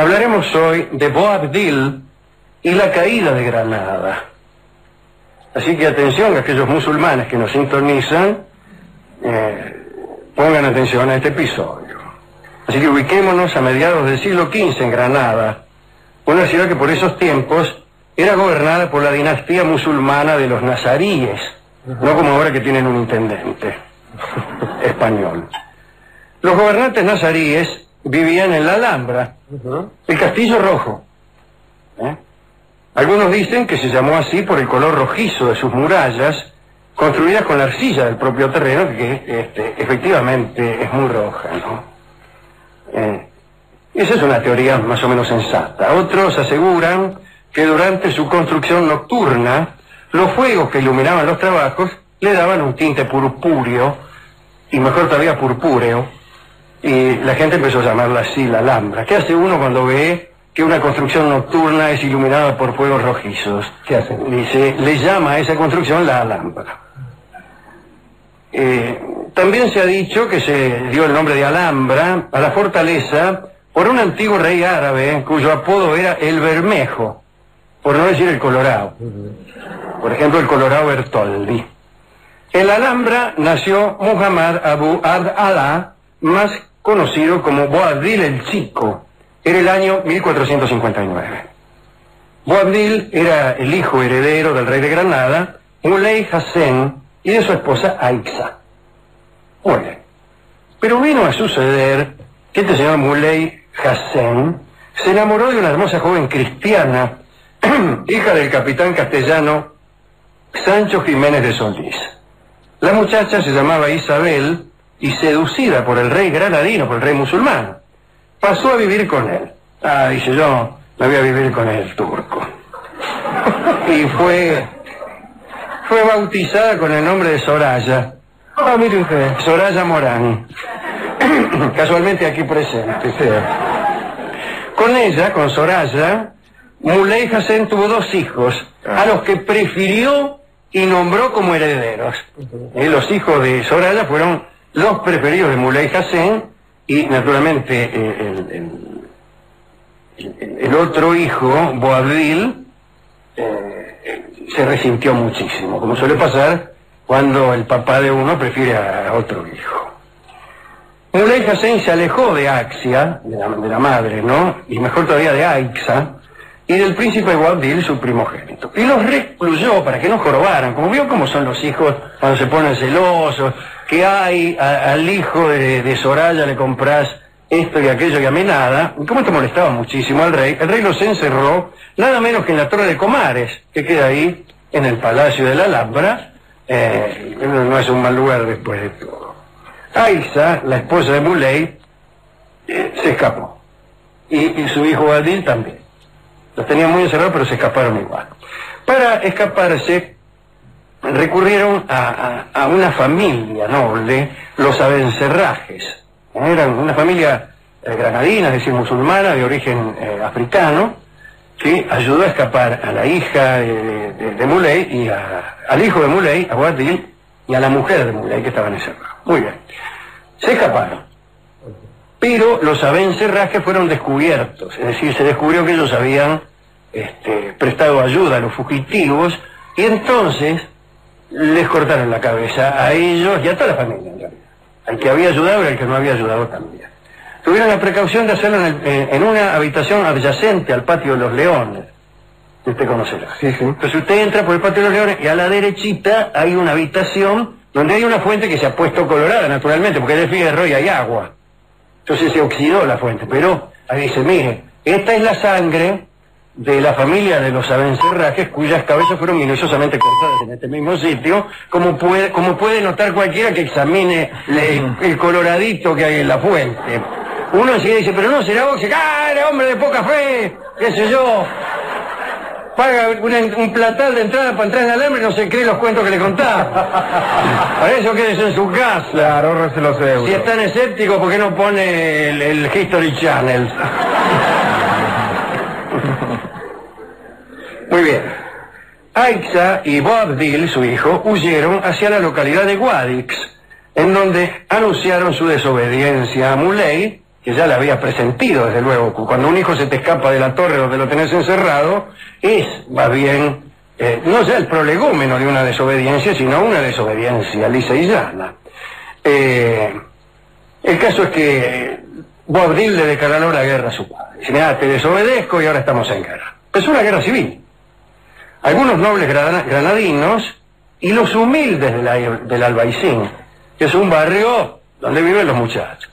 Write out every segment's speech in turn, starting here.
Hablaremos hoy de Boabdil y la caída de Granada. Así que atención a aquellos musulmanes que nos sintonizan, eh, pongan atención a este episodio. Así que ubiquémonos a mediados del siglo XV en Granada, una ciudad que por esos tiempos era gobernada por la dinastía musulmana de los nazaríes, no como ahora que tienen un intendente español. Los gobernantes nazaríes vivían en la Alhambra, el Castillo Rojo. ¿eh? Algunos dicen que se llamó así por el color rojizo de sus murallas, construidas con la arcilla del propio terreno, que este, efectivamente es muy roja. ¿no? Eh, esa es una teoría más o menos sensata. Otros aseguran que durante su construcción nocturna, los fuegos que iluminaban los trabajos le daban un tinte purpúreo, y mejor todavía purpúreo, y la gente empezó a llamarla así la Alhambra. ¿Qué hace uno cuando ve que una construcción nocturna es iluminada por fuegos rojizos? ¿Qué hace? Dice, le llama a esa construcción la Alhambra. Eh, también se ha dicho que se dio el nombre de Alhambra a la fortaleza por un antiguo rey árabe cuyo apodo era el Bermejo, por no decir el Colorado. Por ejemplo, el Colorado Bertoldi. En la Alhambra nació Muhammad Abu Ad-Alá, más conocido como Boabdil el Chico. Era el año 1459. Boabdil era el hijo heredero del rey de Granada, Muley Hassan, y de su esposa Aixa. Bien. Pero vino a suceder que este señor Muley Hassan se enamoró de una hermosa joven cristiana, hija del capitán castellano Sancho Jiménez de Solís. La muchacha se llamaba Isabel y seducida por el rey granadino, por el rey musulmán, pasó a vivir con él. Ah, dice yo, me voy a vivir con el turco. y fue, fue bautizada con el nombre de Soraya. Ah, mire usted, Soraya Morán. Casualmente aquí presente. Con ella, con Soraya, Muley Hassan tuvo dos hijos, a los que prefirió y nombró como herederos. Eh, los hijos de Soraya fueron los preferidos de Muley Hassan y naturalmente el, otro hijo, Boabdil, eh, se resintió muchísimo, como suele pasar cuando el papá de uno prefiere a otro hijo. Muley Hassan se alejó de Axia, de la, de la, madre, ¿no? Y mejor todavía de Aixa, y del príncipe Boabdil, su primogénito. Y los recluyó para que no jorobaran, como vio cómo son los hijos cuando se ponen celosos, que hay al hijo de, de, Soraya le compras esto y aquello y a mí nada, y como esto molestaba muchísimo al rey, el rey los encerró nada menos que en la torre de Comares, que queda ahí en el palacio de la Alhambra, eh, no es un mal lugar después de todo. Aiza, la esposa de Muley, eh, se escapó, y, y su hijo Adil también. Los tenían muy encerrados, pero se escaparon igual. Para escaparse, recurrieron a, a, una familia noble, los Abencerrajes. Eran una familia eh, granadina, es decir, musulmana, de origen eh, africano, que ayudó a escapar a la hija de, de, Muley y al hijo de Muley, a Guadil, y a la mujer de Muley que estaban encerrados. Muy bien. Se escaparon. Pero los abencerrajes fueron descubiertos, es decir, se descubrió que ellos habían este, prestado ayuda a los fugitivos y entonces les cortaron la cabeza a ellos y a toda la familia en realidad. Al que había ayudado y al que no había ayudado también. Tuvieron la precaución de hacerlo en, el, en una habitación adyacente al patio de los leones. Usted conocerá. Sí, sí. Entonces usted entra por el patio de los leones y a la derechita hay una habitación donde hay una fuente que se ha puesto colorada naturalmente, porque es de fierro y hay agua. Entonces se oxidó la fuente, pero ahí dice, mire, esta es la sangre de la familia de los abencerrajes cuyas cabezas fueron minuciosamente cortadas en este mismo sitio, como puede, como puede notar cualquiera que examine el coloradito que hay en la fuente. Uno enseguida dice, pero no será vos, ¡ah, hombre de poca fe! qué sé yo. Paga un, un platal de entrada para entrar en alambre y no se cree los cuentos que le contaba. Para eso quédese en su casa. Claro, ahorrese los euros. Si es tan escéptico, ¿por qué no pone el, el History Channel? Muy bien. Aixa y Boabdil, su hijo, huyeron hacia la localidad de Guadix, en donde anunciaron su desobediencia a Muley que ya le había presentido, desde luego, cuando un hijo se te escapa de la torre donde lo tenés encerrado, es más bien, eh, no ya el prolegómeno de una desobediencia, sino una desobediencia lisa y llana. Eh, el caso es que Boabdil le declaró la guerra a su padre. Dice, mira, te desobedezco y ahora estamos en guerra. Es una guerra civil. Algunos nobles granadinos y los humildes del Albaicín, que es un barrio donde viven los muchachos.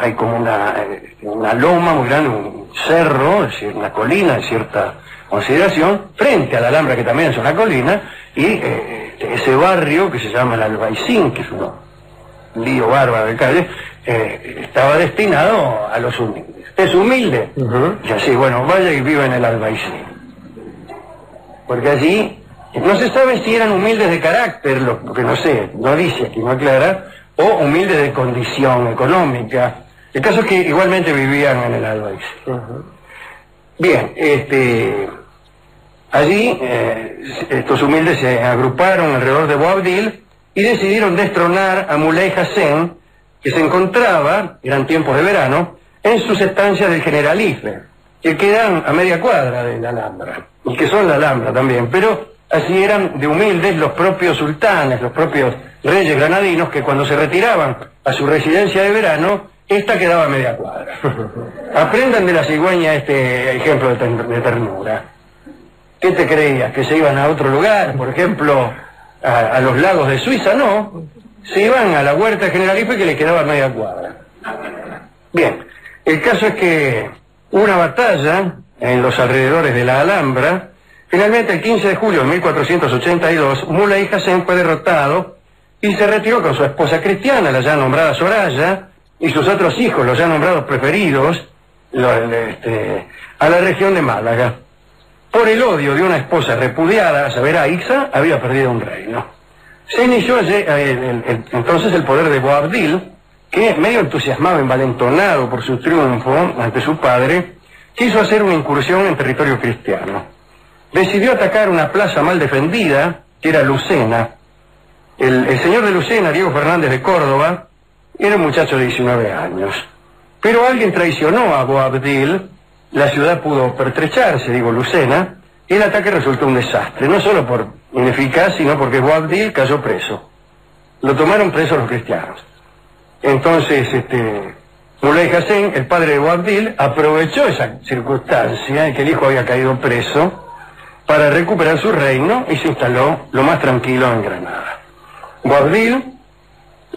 Hay como una, eh, una loma muy grande, un cerro, es decir, una colina de cierta consideración, frente a la Alhambra, que también es una colina, y eh, ese barrio que se llama el Albaicín, que es un lío bárbaro de calle, eh, estaba destinado a los humildes. Es humilde, y así, bueno, vaya y viva en el Albaicín. Porque allí no se sabe si eran humildes de carácter, lo que no sé, no dice aquí, no aclara, o humildes de condición económica. El caso es que igualmente vivían en el Albaicín. Bien, este, allí eh, estos humildes se agruparon alrededor de Boabdil y decidieron destronar a Muley Hassan, que se encontraba, eran tiempos de verano, en sus estancias del Generalife, que quedan a media cuadra de la Alhambra, y que son la Alhambra también, pero así eran de humildes los propios sultanes, los propios reyes granadinos, que cuando se retiraban a su residencia de verano, esta quedaba a media cuadra. Aprendan de la cigüeña este ejemplo de, ternura. ¿Qué te creías? ¿Que se iban a otro lugar? Por ejemplo, a, los lagos de Suiza, no. Se iban a la huerta Generalife que le quedaba a media cuadra. Bien, el caso es que una batalla en los alrededores de la Alhambra, finalmente el 15 de julio de 1482, Muley Hassan fue derrotado y se retiró con su esposa cristiana, la ya nombrada Soraya, y sus otros hijos, los ya nombrados preferidos, este, a la región de Málaga. Por el odio de una esposa repudiada, a saber, Aixa, había perdido un reino. Se inició eh, entonces el poder de Boabdil, que, medio entusiasmado, envalentonado por su triunfo ante su padre, quiso hacer una incursión en territorio cristiano. Decidió atacar una plaza mal defendida, que era Lucena. El, señor de Lucena, Diego Fernández de Córdoba, era un muchacho de 19 años. Pero alguien traicionó a Boabdil, la ciudad pudo pertrecharse, digo Lucena, el ataque resultó un desastre, no solo por ineficaz, sino porque Boabdil cayó preso. Lo tomaron preso los cristianos. Entonces, este, Muley Hassan, el padre de Boabdil, aprovechó esa circunstancia en que el hijo había caído preso para recuperar su reino y se instaló lo más tranquilo en Granada. Boabdil,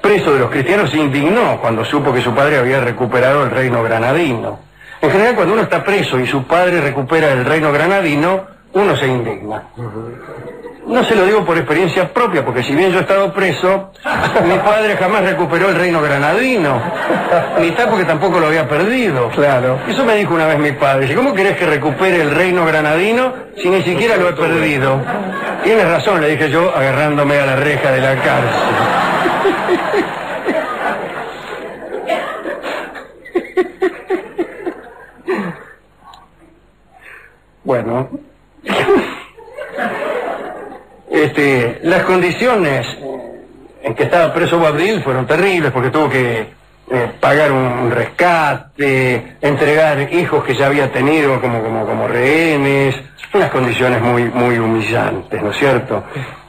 preso de los cristianos, se indignó cuando supo que su padre había recuperado el reino granadino. En general, cuando uno está preso y su padre recupera el reino granadino, uno se indigna. No se lo digo por experiencia propia, porque si bien yo he estado preso, mi padre jamás recuperó el reino granadino. Ni tal porque tampoco lo había perdido. Claro. Eso me dijo una vez mi padre. Dice, ¿cómo querés que recupere el reino granadino si ni siquiera lo he perdido? Tienes razón, le dije yo, agarrándome a la reja de la cárcel. Bueno. Este, las condiciones en que estaba preso Boabdil fueron terribles porque tuvo que eh, pagar un rescate, entregar hijos que ya había tenido como, como, como rehenes, unas condiciones muy, muy humillantes, ¿no es cierto?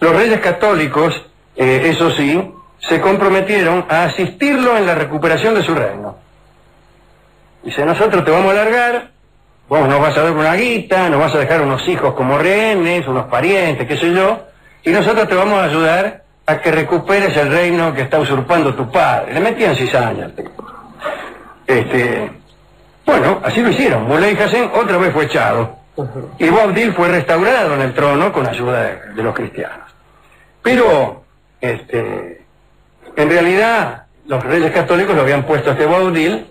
Los reyes católicos, eh, eso sí, se comprometieron a asistirlo en la recuperación de su reino. Dice, nosotros te vamos a alargar, vos nos vas a dar una guita, nos vas a dejar unos hijos como rehenes, unos parientes, qué sé yo, y nosotros te vamos a ayudar a que recuperes el reino que está usurpando tu padre. Le metían cizaña Este, bueno, así lo hicieron. Muley Hassan otra vez fue echado. Y Boabdil fue restaurado en el trono con ayuda de, los cristianos. Pero, este, en realidad, los reyes católicos lo habían puesto a este Boabdil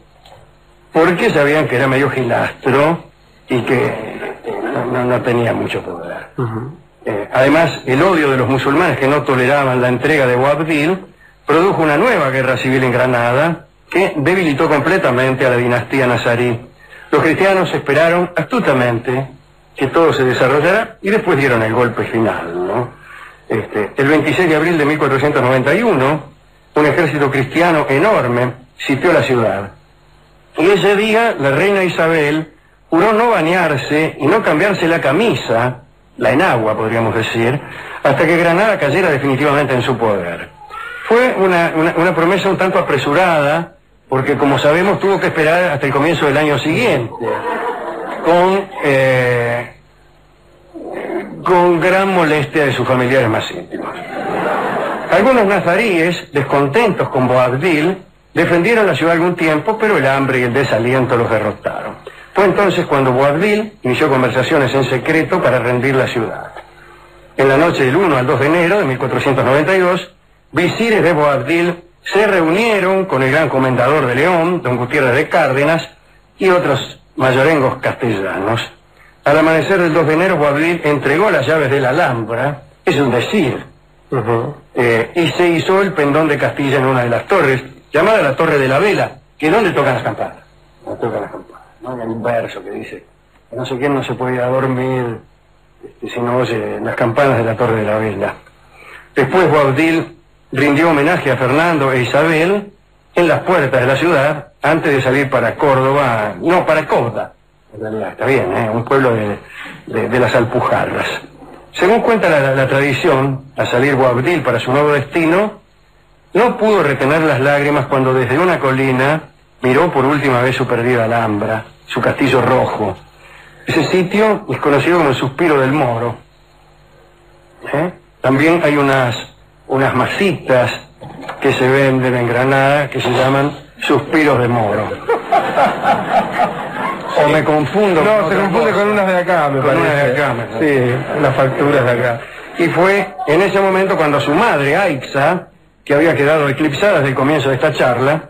porque sabían que era medio gilastro y que no, tenía mucho poder. Eh, además, el odio de los musulmanes que no toleraban la entrega de Boabdil produjo una nueva guerra civil en Granada que debilitó completamente a la dinastía nazarí. Los cristianos esperaron astutamente que todo se desarrollara y después dieron el golpe final. Este, el 26 de abril de 1491, un ejército cristiano enorme sitió la ciudad Y ese día la reina Isabel juró no bañarse y no cambiarse la camisa, la enagua podríamos decir, hasta que Granada cayera definitivamente en su poder. Fue una, una- promesa un tanto apresurada, porque como sabemos tuvo que esperar hasta el comienzo del año siguiente, con, eh, con gran molestia de sus familiares más íntimos. Algunos nazaríes, descontentos con Boabdil, defendieron la ciudad algún tiempo, pero el hambre y el desaliento los derrotaron. Fue entonces cuando Boabdil inició conversaciones en secreto para rendir la ciudad. En la noche del 1 al 2 de enero de 1492, visires de Boabdil se reunieron con el gran comendador de León, don Gutiérrez de Cárdenas, y otros mayorengos castellanos. Al amanecer del 2 de enero, Boabdil entregó las llaves de la Alhambra, es un decir, eh, y se hizo el pendón de Castilla en una de las torres, llamada la Torre de la Vela, que donde tocan las campanas. No tocan las campanas, ¿no? Hay un verso que dice, que no sé quién no se puede ir a dormir este, si no oye las campanas de la Torre de la Vela. Después Boabdil rindió homenaje a Fernando e Isabel en las puertas de la ciudad antes de salir para Córdoba, no, para Córdoba, en realidad, está bien, ¿eh? un pueblo de- de las Alpujarras. Según cuenta la, tradición, al salir Boabdil para su nuevo destino, no pudo retener las lágrimas cuando desde una colina miró por última vez su perdida Alhambra, su castillo rojo. Ese sitio es conocido como el suspiro del moro. ¿Eh? También hay unas, unas masitas que se venden en Granada que se llaman suspiros de moro. O me confundo. No, con se confunde cosa. con unas de acá, me Con parece. unas de acá, me parece. Sí, las facturas de acá. Y fue en ese momento cuando su madre, Aixa, que había quedado eclipsada desde el comienzo de esta charla,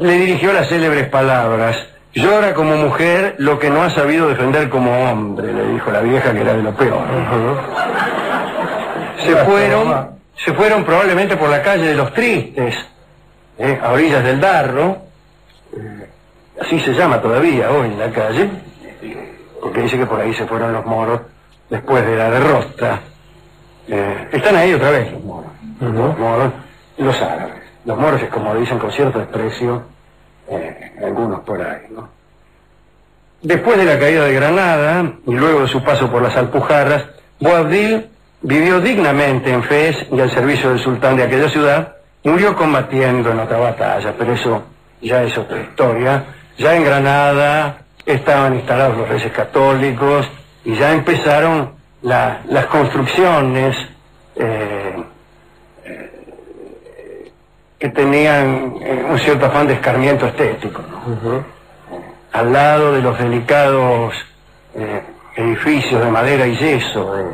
le dirigió las célebres palabras. Llora como mujer lo que no ha sabido defender como hombre, le dijo la vieja que era de lo peor. Se fueron, se fueron probablemente por la calle de los tristes, ¿eh? a orillas del Darro, así se llama todavía hoy la calle, porque dice que por ahí se fueron los moros después de la derrota. Eh, están ahí otra vez los moros, los moros los árabes. Los moros es como dicen con cierto desprecio eh, algunos por ahí, ¿no? Después de la caída de Granada y luego de su paso por las Alpujarras, Boabdil vivió dignamente en Fez y al servicio del sultán de aquella ciudad, murió combatiendo en otra batalla, pero eso ya es otra historia. Ya en Granada estaban instalados los reyes católicos y ya empezaron la- las construcciones eh, eh, que tenían eh, un cierto afán de escarmiento estético. ¿no? al lado de los delicados eh, edificios de madera y yeso de,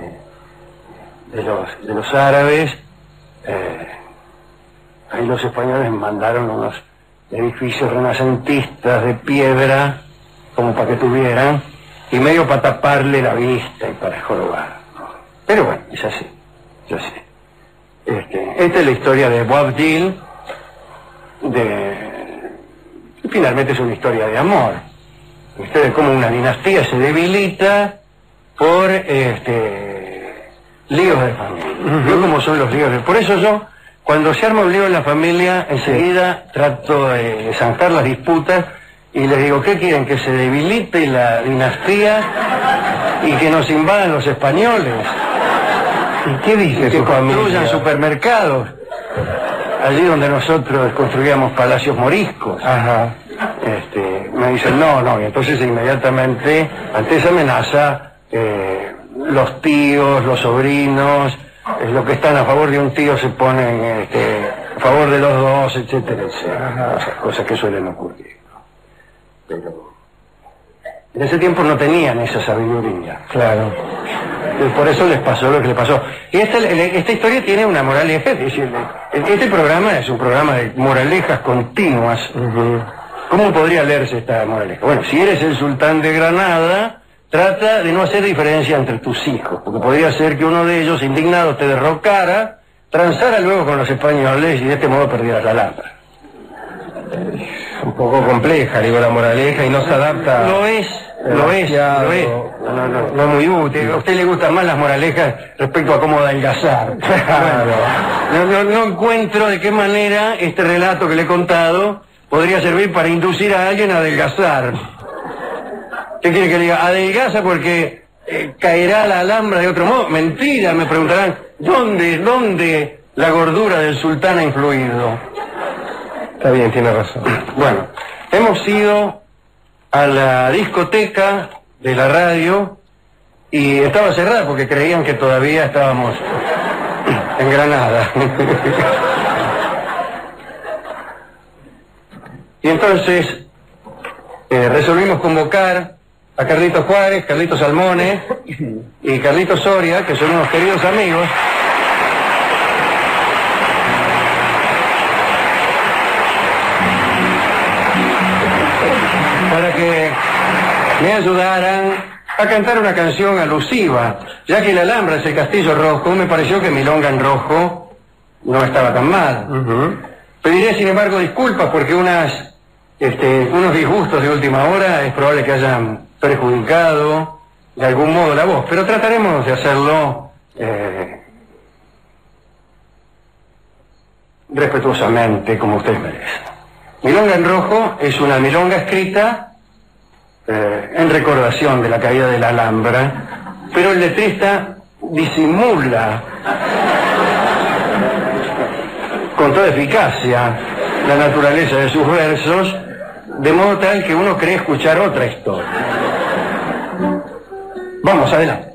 de los, de los árabes, eh, ahí los españoles mandaron unos edificios renacentistas de piedra, como para que tuvieran, y medio para taparle la vista y para jorobar. Pero bueno, es así, es así. Este, esta es la historia de Boabdil, de y finalmente es una historia de amor. Ustedes como una dinastía se debilita por este líos de familia. Yo como son los líos de... Por eso yo, cuando se arma un lío en la familia, enseguida trato de zanjar las disputas y les digo, ¿qué quieren? Que se debilite la dinastía y que nos invadan los españoles. ¿Y qué dice Que su construyan familia? supermercados. Allí donde nosotros construíamos palacios moriscos. Ajá. Este, me dicen, no, no, y entonces inmediatamente, ante esa amenaza, eh, los tíos, los sobrinos, los que están a favor de un tío se ponen este, a favor de los dos, etcétera, etcétera. Cosas, cosas que suelen ocurrir. ¿no? Pero en ese tiempo no tenían esa sabiduría. Claro. Y por eso les pasó lo que les pasó. Y esta, esta historia tiene una moraleja, es decir, este programa es un programa de moralejas continuas. ¿Cómo podría leerse esta moraleja? Bueno, si eres el sultán de Granada, trata de no hacer diferencia entre tus hijos, porque podría ser que uno de ellos, indignado, te derrocara, transara luego con los españoles y de este modo perdieras la Alhambra. Un poco compleja, digo, la moraleja y no se adapta. Lo es, lo es, lo es. No, no, no, no es muy útil. A usted le gustan más las moralejas respecto a cómo adelgazar. Claro. Bueno, no, no, no encuentro de qué manera este relato que le he contado podría servir para inducir a alguien a adelgazar. ¿Qué quiere que le diga? Adelgaza porque eh, caerá la alhambra de otro modo. Mentira, me preguntarán. ¿Dónde, dónde la gordura del sultán ha influido? Está bien, tiene razón. Bueno, hemos ido a la discoteca de la radio y estaba cerrada porque creían que todavía estábamos en Granada. y entonces eh, resolvimos convocar a Carlitos Juárez, Carlitos Salmones y Carlitos Soria, que son unos queridos amigos. para que me ayudaran a cantar una canción alusiva, ya que la Alhambra es el Castillo Rojo, me pareció que Milonga en Rojo no estaba tan mal. Pediré, sin embargo, disculpas porque unas, este, unos disgustos de última hora es probable que hayan perjudicado de algún modo la voz, pero trataremos de hacerlo eh, respetuosamente, como ustedes merecen. Milonga en rojo es una milonga escrita eh, en recordación de la caída de la Alhambra, pero el letrista disimula con toda eficacia la naturaleza de sus versos, de modo tal que uno cree escuchar otra historia. Vamos, adelante.